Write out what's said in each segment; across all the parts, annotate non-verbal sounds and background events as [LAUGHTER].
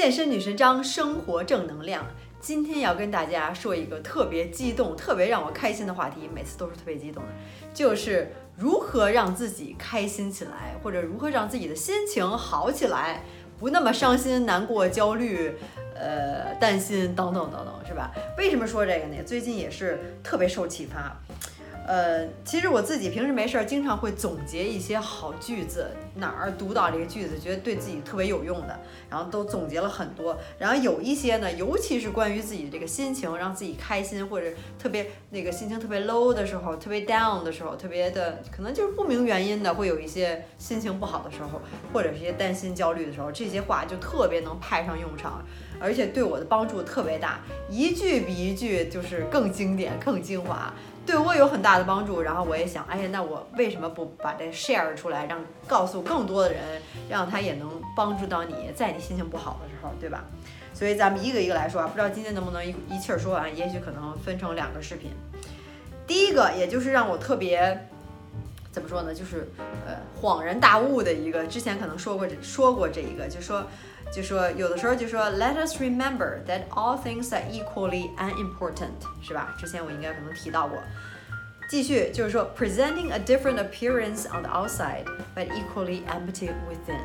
健身女神张，生活正能量。今天要跟大家说一个特别激动、特别让我开心的话题，每次都是特别激动的，就是如何让自己开心起来，或者如何让自己的心情好起来，不那么伤心、难过、焦虑，呃，担心等等等等，是吧？为什么说这个呢？最近也是特别受启发。呃，其实我自己平时没事儿，经常会总结一些好句子，哪儿读到这个句子，觉得对自己特别有用的，然后都总结了很多。然后有一些呢，尤其是关于自己的这个心情，让自己开心或者特别那个心情特别 low 的时候，特别 down 的时候，特别的可能就是不明原因的会有一些心情不好的时候，或者是一些担心焦虑的时候，这些话就特别能派上用场，而且对我的帮助特别大，一句比一句就是更经典、更精华。对我有很大的帮助，然后我也想，哎呀，那我为什么不把这 share 出来，让告诉更多的人，让他也能帮助到你，在你心情不好的时候，对吧？所以咱们一个一个来说啊，不知道今天能不能一一气儿说完，也许可能分成两个视频。第一个，也就是让我特别怎么说呢，就是呃恍然大悟的一个，之前可能说过这说过这一个，就说。就说有的时候就说，Let us remember that all things are equally unimportant，是吧？之前我应该可能提到过。继续就是说，presenting a different appearance on the outside but equally empty within。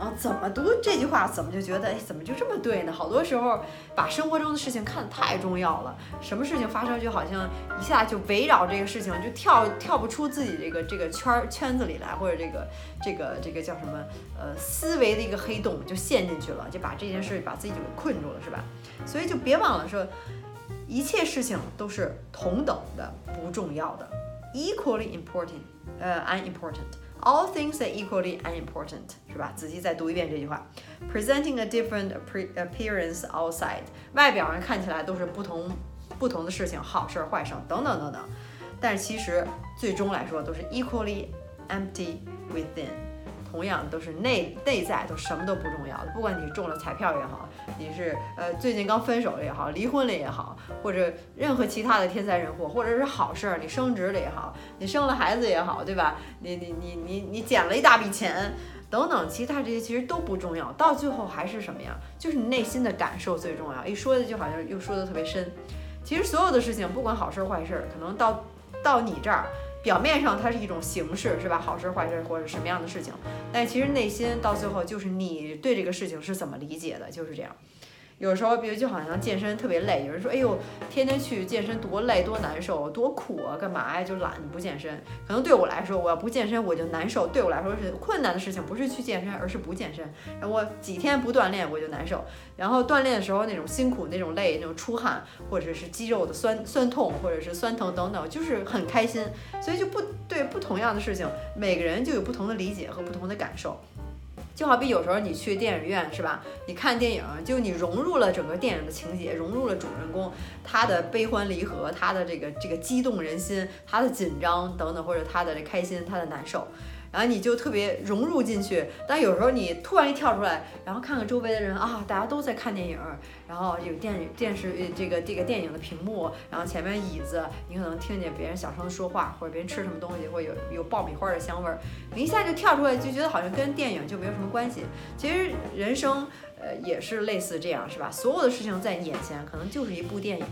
啊怎么读这句话，怎么就觉得，哎，怎么就这么对呢？好多时候把生活中的事情看得太重要了，什么事情发生就好像一下就围绕这个事情，就跳跳不出自己这个这个圈儿圈子里来，或者这个这个这个叫什么呃思维的一个黑洞就陷进去了，就把这件事把自己就给困住了，是吧？所以就别忘了说，一切事情都是同等的不重要的，equally important，呃，unimportant。All things are equally unimportant，是吧？仔细再读一遍这句话，presenting a different appearance outside，外表上看起来都是不同不同的事情，好事、坏事等等等等，但其实最终来说都是 equally empty within。同样都是内内在都什么都不重要的，不管你中了彩票也好，你是呃最近刚分手了也好，离婚了也好，或者任何其他的天灾人祸，或者是好事儿，你升职了也好，你生了孩子也好，对吧？你你你你你捡了一大笔钱等等，其他这些其实都不重要，到最后还是什么呀？就是你内心的感受最重要。一说的就好像又说的特别深，其实所有的事情，不管好事儿坏事儿，可能到到你这儿。表面上它是一种形式，是吧？好事坏事或者什么样的事情，但其实内心到最后就是你对这个事情是怎么理解的，就是这样。有时候，比如就好像健身特别累，有人说：“哎呦，天天去健身多累多难受，多苦啊，干嘛呀？就懒不健身。”可能对我来说，我要不健身我就难受。对我来说是困难的事情，不是去健身，而是不健身。我几天不锻炼我就难受。然后锻炼的时候那种辛苦、那种累、那种出汗，或者是肌肉的酸酸痛，或者是酸疼等等，就是很开心。所以就不对不同样的事情，每个人就有不同的理解和不同的感受。就好比有时候你去电影院是吧？你看电影，就你融入了整个电影的情节，融入了主人公他的悲欢离合，他的这个这个激动人心，他的紧张等等，或者他的这开心，他的难受。然后你就特别融入进去，但有时候你突然一跳出来，然后看看周围的人啊，大家都在看电影，然后有电电视这个这个电影的屏幕，然后前面椅子，你可能听见别人小声说话，或者别人吃什么东西，或者有有爆米花的香味儿，你一下就跳出来，就觉得好像跟电影就没有什么关系。其实人生呃也是类似这样，是吧？所有的事情在你眼前，可能就是一部电影。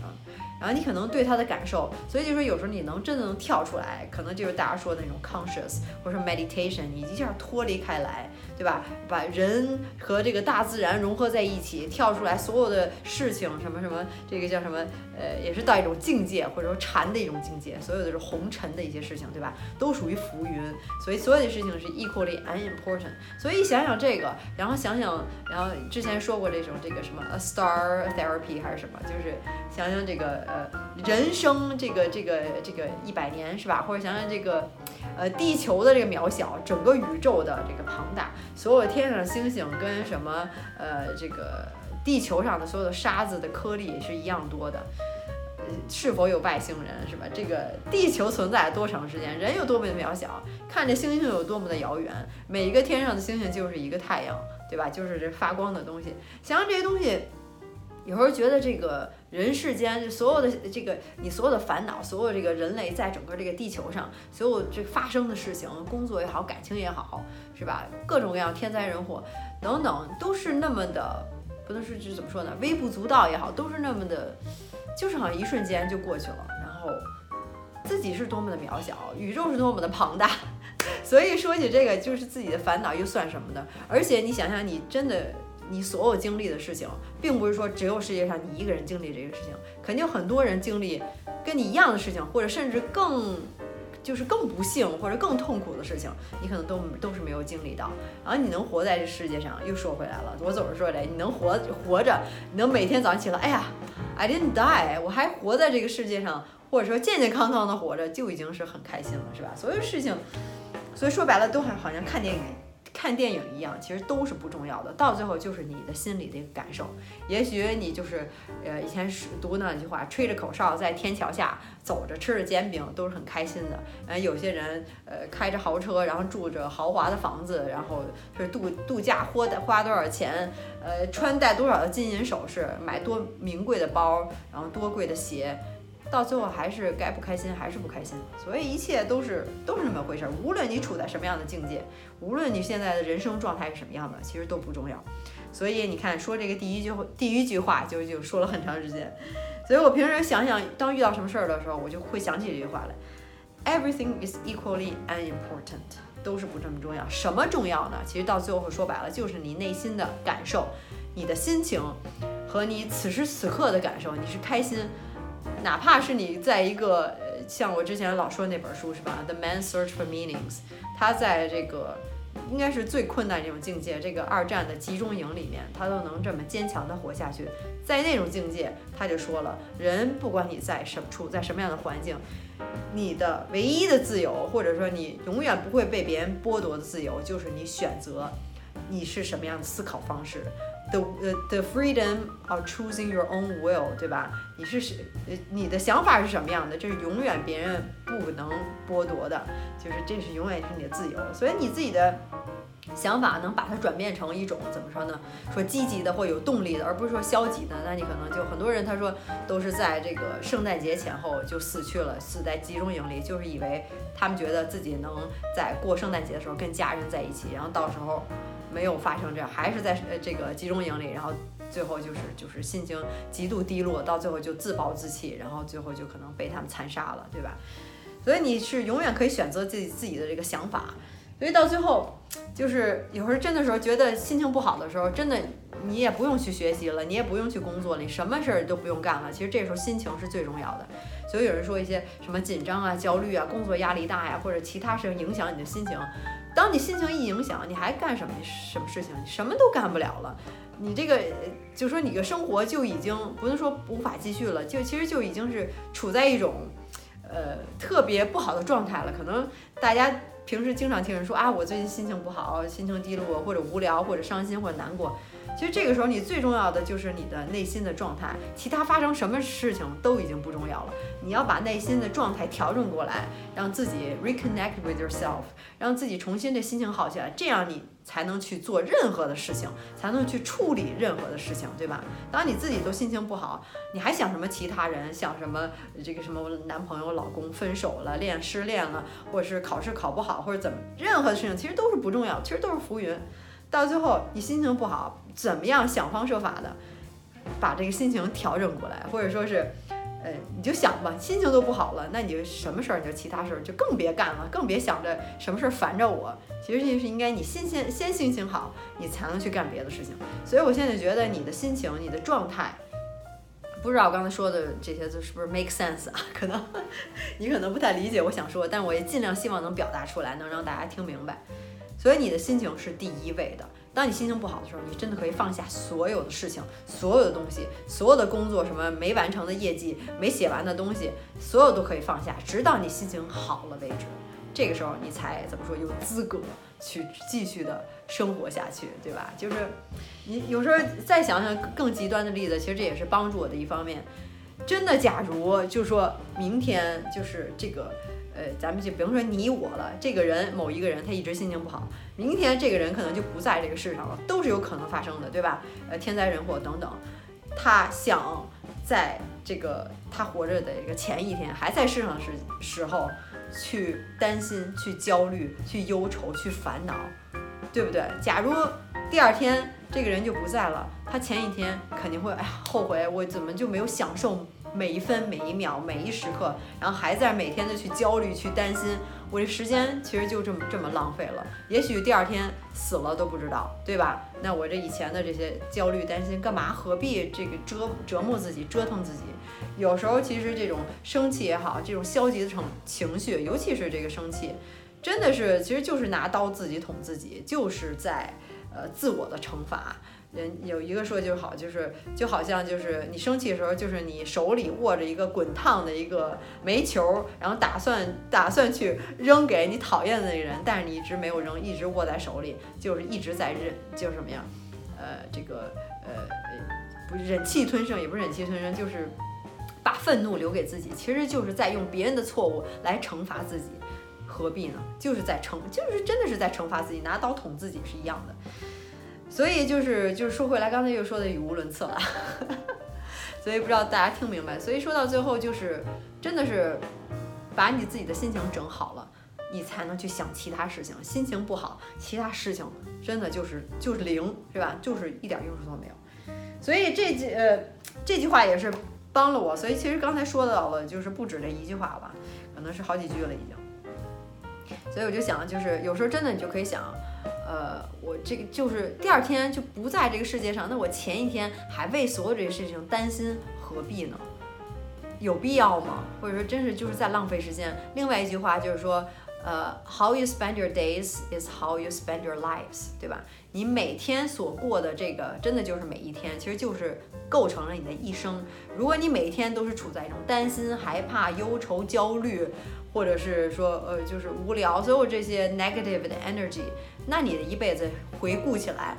然后你可能对他的感受，所以就说有时候你能真的能跳出来，可能就是大家说的那种 conscious 或者 meditation，你一下脱离开来，对吧？把人和这个大自然融合在一起，跳出来所有的事情，什么什么，这个叫什么？呃，也是到一种境界，或者说禅的一种境界。所有的是红尘的一些事情，对吧？都属于浮云。所以所有的事情是 equally unimportant。所以想想这个，然后想想，然后之前说过这种这个什么 a star therapy 还是什么，就是想想这个。呃，人生这个这个这个一百年是吧？或者想想这个，呃，地球的这个渺小，整个宇宙的这个庞大，所有天上的星星跟什么呃这个地球上的所有的沙子的颗粒是一样多的。是否有外星人是吧？这个地球存在多长时间？人有多么的渺小？看着星星有多么的遥远？每一个天上的星星就是一个太阳，对吧？就是这发光的东西。想想这些东西。有时候觉得这个人世间所有的这个你所有的烦恼，所有这个人类在整个这个地球上所有这发生的事情，工作也好，感情也好，是吧？各种各样天灾人祸等等，都是那么的不能说就怎么说呢，微不足道也好，都是那么的，就是好像一瞬间就过去了，然后自己是多么的渺小，宇宙是多么的庞大。[LAUGHS] 所以说起这个，就是自己的烦恼又算什么呢？而且你想想，你真的，你所有经历的事情，并不是说只有世界上你一个人经历这个事情，肯定很多人经历跟你一样的事情，或者甚至更，就是更不幸或者更痛苦的事情，你可能都都是没有经历到。然后你能活在这世界上，又说回来了，我总是说嘞，你能活活着，你能每天早上起来，哎呀，I didn't die，我还活在这个世界上，或者说健健康康的活着，就已经是很开心了，是吧？所有事情。所以说白了，都还好像看电影、看电影一样，其实都是不重要的。到最后就是你的心里的一个感受。也许你就是，呃，以前是读那句话，吹着口哨在天桥下走着，吃着煎饼，都是很开心的。呃，有些人，呃，开着豪车，然后住着豪华的房子，然后是度度假，花的花多少钱，呃，穿戴多少的金银首饰，买多名贵的包，然后多贵的鞋。到最后还是该不开心还是不开心，所以一切都是都是那么回事儿。无论你处在什么样的境界，无论你现在的人生状态是什么样的，其实都不重要。所以你看，说这个第一句第一句话就就说了很长时间。所以我平时想想，当遇到什么事儿的时候，我就会想起这句话来：Everything is equally unimportant，都是不这么重要。什么重要呢？其实到最后说白了，就是你内心的感受、你的心情和你此时此刻的感受，你是开心。哪怕是你在一个像我之前老说那本书是吧，《The Man Search for Meanings》，他在这个应该是最困难这种境界，这个二战的集中营里面，他都能这么坚强的活下去。在那种境界，他就说了，人不管你在什么处在什么样的环境，你的唯一的自由，或者说你永远不会被别人剥夺的自由，就是你选择你是什么样的思考方式。The the freedom of choosing your own will，对吧？你是谁？呃，你的想法是什么样的？这是永远别人不能剥夺的，就是这是永远是你的自由。所以你自己的想法能把它转变成一种怎么说呢？说积极的或有动力的，而不是说消极的。那你可能就很多人他说都是在这个圣诞节前后就死去了，死在集中营里，就是以为他们觉得自己能在过圣诞节的时候跟家人在一起，然后到时候。没有发生这样，还是在呃这个集中营里，然后最后就是就是心情极度低落，到最后就自暴自弃，然后最后就可能被他们残杀了，对吧？所以你是永远可以选择自己自己的这个想法，所以到最后就是有时候真的时候觉得心情不好的时候，真的你也不用去学习了，你也不用去工作了，你什么事儿都不用干了。其实这时候心情是最重要的。所以有人说一些什么紧张啊、焦虑啊、工作压力大呀，或者其他事情影响你的心情。当你心情一影响，你还干什么什么事情？你什么都干不了了。你这个就说你的生活就已经不能说无法继续了，就其实就已经是处在一种呃特别不好的状态了。可能大家平时经常听人说啊，我最近心情不好，心情低落，或者无聊，或者伤心，或者难过。其实这个时候，你最重要的就是你的内心的状态，其他发生什么事情都已经不重要了。你要把内心的状态调整过来，让自己 reconnect with yourself，让自己重新的心情好起来，这样你才能去做任何的事情，才能去处理任何的事情，对吧？当你自己都心情不好，你还想什么其他人？想什么这个什么男朋友、老公分手了、恋失恋了，或者是考试考不好，或者怎么？任何事情其实都是不重要，其实都是浮云。到最后，你心情不好，怎么样想方设法的把这个心情调整过来，或者说是，呃，你就想吧，心情都不好了，那你就什么事儿，你就其他事儿就更别干了，更别想着什么事儿烦着我。其实这是应该你先先先心情好，你才能去干别的事情。所以我现在觉得你的心情、你的状态，不知道我刚才说的这些字是不是 make sense 啊？可能你可能不太理解我想说，但我也尽量希望能表达出来，能让大家听明白。所以你的心情是第一位的。当你心情不好的时候，你真的可以放下所有的事情、所有的东西、所有的工作，什么没完成的业绩、没写完的东西，所有都可以放下，直到你心情好了为止。这个时候你才怎么说有资格去继续的生活下去，对吧？就是你有时候再想想更极端的例子，其实这也是帮助我的一方面。真的，假如就说明天就是这个。呃，咱们就比如说你我了，这个人某一个人他一直心情不好，明天这个人可能就不在这个世上了，都是有可能发生的，对吧？呃，天灾人祸等等，他想在这个他活着的一个前一天还在世上时时候去担心、去焦虑、去忧愁、去烦恼，对不对？假如第二天这个人就不在了，他前一天肯定会哎呀后悔，我怎么就没有享受每一分每一秒每一时刻，然后还在每天的去焦虑去担心，我这时间其实就这么这么浪费了，也许第二天死了都不知道，对吧？那我这以前的这些焦虑担心干嘛？何必这个折折磨自己，折腾自己？有时候其实这种生气也好，这种消极的情情绪，尤其是这个生气，真的是其实就是拿刀自己捅自己，就是在呃自我的惩罚。人有一个说就好，就是就好像就是你生气的时候，就是你手里握着一个滚烫的一个煤球，然后打算打算去扔给你讨厌的那个人，但是你一直没有扔，一直握在手里，就是一直在忍，就是什么呀？呃，这个呃不忍气吞声，也不是忍气吞声，就是把愤怒留给自己，其实就是在用别人的错误来惩罚自己，何必呢？就是在惩，就是真的是在惩罚自己，拿刀捅自己是一样的。所以就是就是说回来，刚才又说的语无伦次了，[LAUGHS] 所以不知道大家听明白。所以说到最后，就是真的是把你自己的心情整好了，你才能去想其他事情。心情不好，其他事情真的就是就是零，是吧？就是一点用处都没有。所以这句呃这句话也是帮了我。所以其实刚才说到了，就是不止这一句话吧，可能是好几句了已经。所以我就想，就是有时候真的你就可以想。呃，我这个就是第二天就不在这个世界上，那我前一天还为所有这些事情担心，何必呢？有必要吗？或者说，真是就是在浪费时间。另外一句话就是说，呃，How you spend your days is how you spend your lives，对吧？你每天所过的这个，真的就是每一天，其实就是构成了你的一生。如果你每一天都是处在一种担心、害怕、忧愁、焦虑。或者是说，呃，就是无聊，所有这些 negative 的 energy，那你的一辈子回顾起来，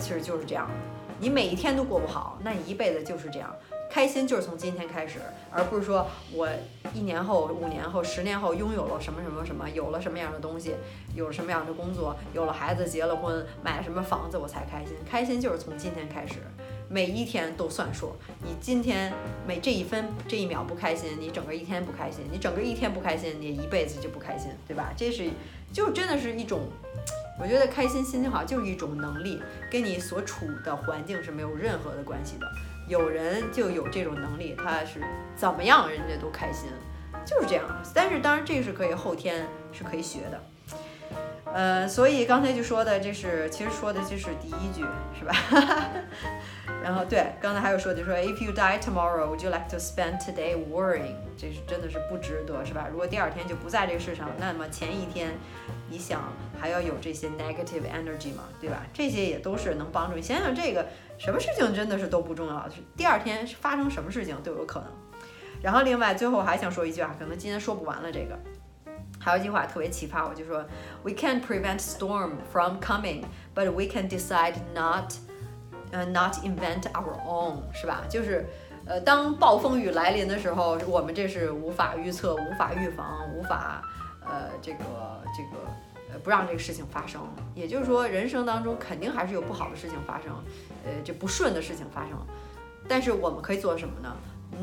其实就是这样。你每一天都过不好，那你一辈子就是这样。开心就是从今天开始，而不是说我一年后、五年后、十年后拥有了什么什么什么，有了什么样的东西，有了什么样的工作，有了孩子，结了婚，买了什么房子，我才开心。开心就是从今天开始。每一天都算数，你今天每这一分这一秒不开心，你整个一天不开心，你整个一天不开心，你一辈子就不开心，对吧？这是就真的是一种，我觉得开心心情好就是一种能力，跟你所处的环境是没有任何的关系的。有人就有这种能力，他是怎么样人家都开心，就是这样。但是当然这个是可以后天是可以学的。呃，所以刚才就说的，这是其实说的就是第一句，是吧？[LAUGHS] 然后对，刚才还有说就说，If you die tomorrow, would you like to spend today worrying？这是真的是不值得，是吧？如果第二天就不在这个世上，那么前一天你想还要有这些 negative energy 吗？对吧？这些也都是能帮助你想想这个什么事情真的是都不重要，是第二天发生什么事情都有可能。然后另外最后还想说一句啊，可能今天说不完了这个。还有一句话特别启发我，就说 We can prevent storm from coming, but we can decide not, 呃，not invent our own，是吧？就是，呃，当暴风雨来临的时候，我们这是无法预测、无法预防、无法，呃，这个这个，呃，不让这个事情发生。也就是说，人生当中肯定还是有不好的事情发生，呃，这不顺的事情发生。但是我们可以做什么呢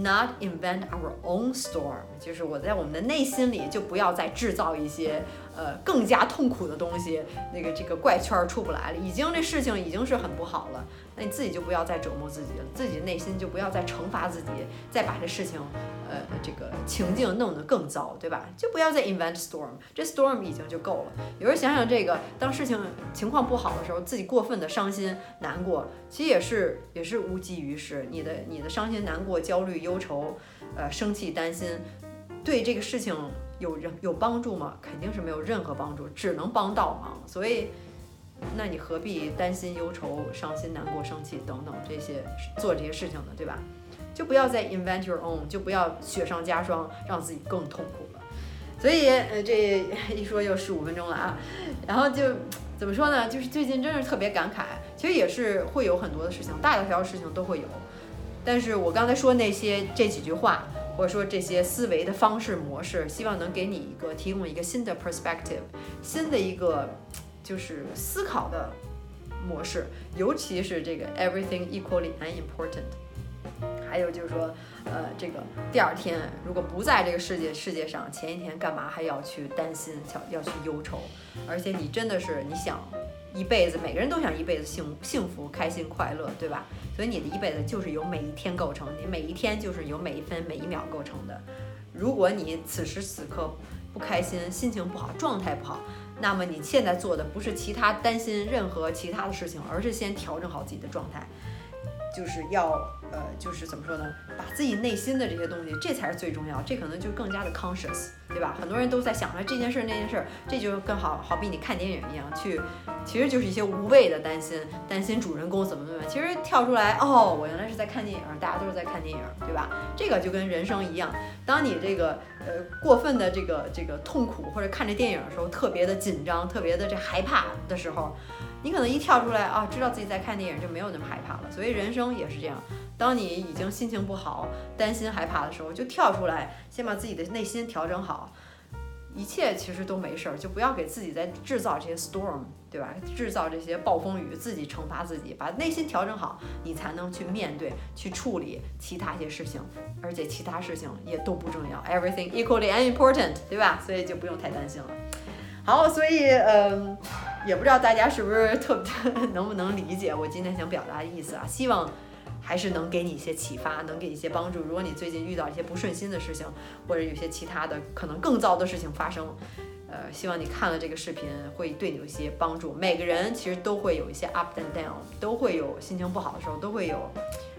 ？Not invent our own storm，就是我在我们的内心里就不要再制造一些呃更加痛苦的东西，那个这个怪圈出不来了，已经这事情已经是很不好了。那你自己就不要再折磨自己了，自己内心就不要再惩罚自己，再把这事情，呃，这个情境弄得更糟，对吧？就不要再 invent storm，这 storm 已经就够了。有人想想这个，当事情情况不好的时候，自己过分的伤心难过，其实也是也是无济于事。你的你的伤心难过、焦虑、忧愁，呃，生气、担心，对这个事情有人有帮助吗？肯定是没有任何帮助，只能帮倒忙。所以。那你何必担心、忧愁、伤心、难过、生气等等这些做这些事情呢？对吧？就不要再 invent your own，就不要雪上加霜，让自己更痛苦了。所以，呃，这 [LAUGHS] 一说又十五分钟了啊。然后就怎么说呢？就是最近真是特别感慨，其实也是会有很多的事情，大大小小事情都会有。但是我刚才说那些这几句话，或者说这些思维的方式模式，希望能给你一个提供一个新的 perspective，新的一个。就是思考的模式，尤其是这个 everything equally unimportant。还有就是说，呃，这个第二天如果不在这个世界世界上，前一天干嘛还要去担心、要要去忧愁？而且你真的是你想一辈子，每个人都想一辈子幸幸福、开心、快乐，对吧？所以你的一辈子就是由每一天构成，你每一天就是由每一分每一秒构成的。如果你此时此刻不开心、心情不好、状态不好，那么你现在做的不是其他担心任何其他的事情，而是先调整好自己的状态。就是要呃，就是怎么说呢？把自己内心的这些东西，这才是最重要。这可能就更加的 conscious，对吧？很多人都在想着这件事那件事，这就更好好比你看电影一样，去其实就是一些无谓的担心，担心主人公怎么怎么。其实跳出来，哦，我原来是在看电影，大家都是在看电影，对吧？这个就跟人生一样，当你这个呃过分的这个这个痛苦或者看着电影的时候，特别的紧张，特别的这害怕的时候。你可能一跳出来啊，知道自己在看电影，就没有那么害怕了。所以人生也是这样，当你已经心情不好、担心、害怕的时候，就跳出来，先把自己的内心调整好，一切其实都没事儿。就不要给自己在制造这些 storm，对吧？制造这些暴风雨，自己惩罚自己，把内心调整好，你才能去面对、去处理其他一些事情，而且其他事情也都不重要，everything equally unimportant，对吧？所以就不用太担心了。好，所以嗯。也不知道大家是不是特别 [LAUGHS] 能不能理解我今天想表达的意思啊？希望还是能给你一些启发，能给一些帮助。如果你最近遇到一些不顺心的事情，或者有些其他的可能更糟的事情发生，呃，希望你看了这个视频会对你有一些帮助。每个人其实都会有一些 up and down，都会有心情不好的时候，都会有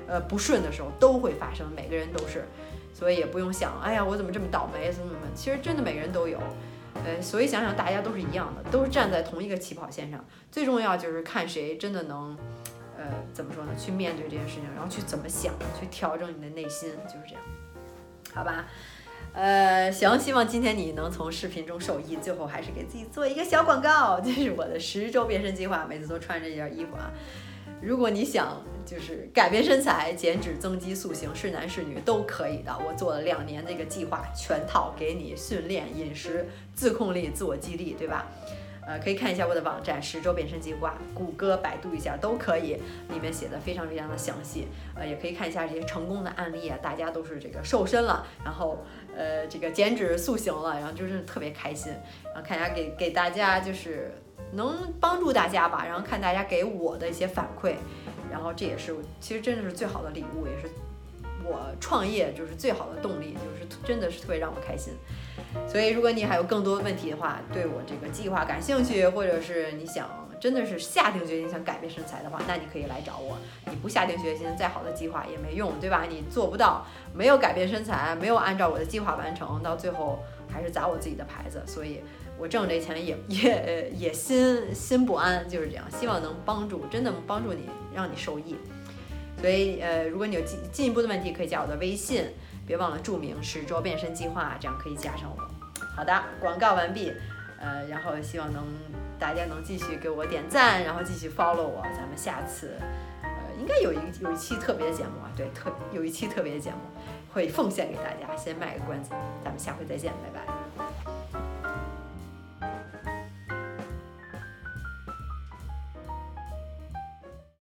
呃不顺的时候，都会发生。每个人都是，所以也不用想，哎呀，我怎么这么倒霉，怎么怎么。其实真的每个人都有。呃，所以想想大家都是一样的，都是站在同一个起跑线上。最重要就是看谁真的能，呃，怎么说呢？去面对这件事情，然后去怎么想，去调整你的内心，就是这样，好吧？呃，行，希望今天你能从视频中受益。最后还是给自己做一个小广告，这是我的十周变身计划，每次都穿这件衣服啊。如果你想就是改变身材、减脂、增肌、塑形，是男是女都可以的。我做了两年这个计划，全套给你训练、饮食、自控力、自我激励，对吧？呃，可以看一下我的网站十周变身计划，谷歌、百度一下都可以，里面写的非常非常的详细。呃，也可以看一下这些成功的案例啊，大家都是这个瘦身了，然后呃这个减脂塑形了，然后就是特别开心。然后看一下给给大家就是。能帮助大家吧，然后看大家给我的一些反馈，然后这也是其实真的是最好的礼物，也是我创业就是最好的动力，就是真的是特别让我开心。所以如果你还有更多问题的话，对我这个计划感兴趣，或者是你想真的是下定决心想改变身材的话，那你可以来找我。你不下定决心，再好的计划也没用，对吧？你做不到，没有改变身材，没有按照我的计划完成，到最后还是砸我自己的牌子。所以。我挣这钱也也也心心不安，就是这样。希望能帮助，真的帮助你，让你受益。所以，呃，如果你有进进一步的问题，可以加我的微信，别忘了注明“十周变身计划”，这样可以加上我。好的，广告完毕。呃，然后希望能大家能继续给我点赞，然后继续 follow 我。咱们下次，呃，应该有一有一期特别的节目啊，对，特有一期特别的节目会奉献给大家。先卖个关子，咱们下回再见，拜拜。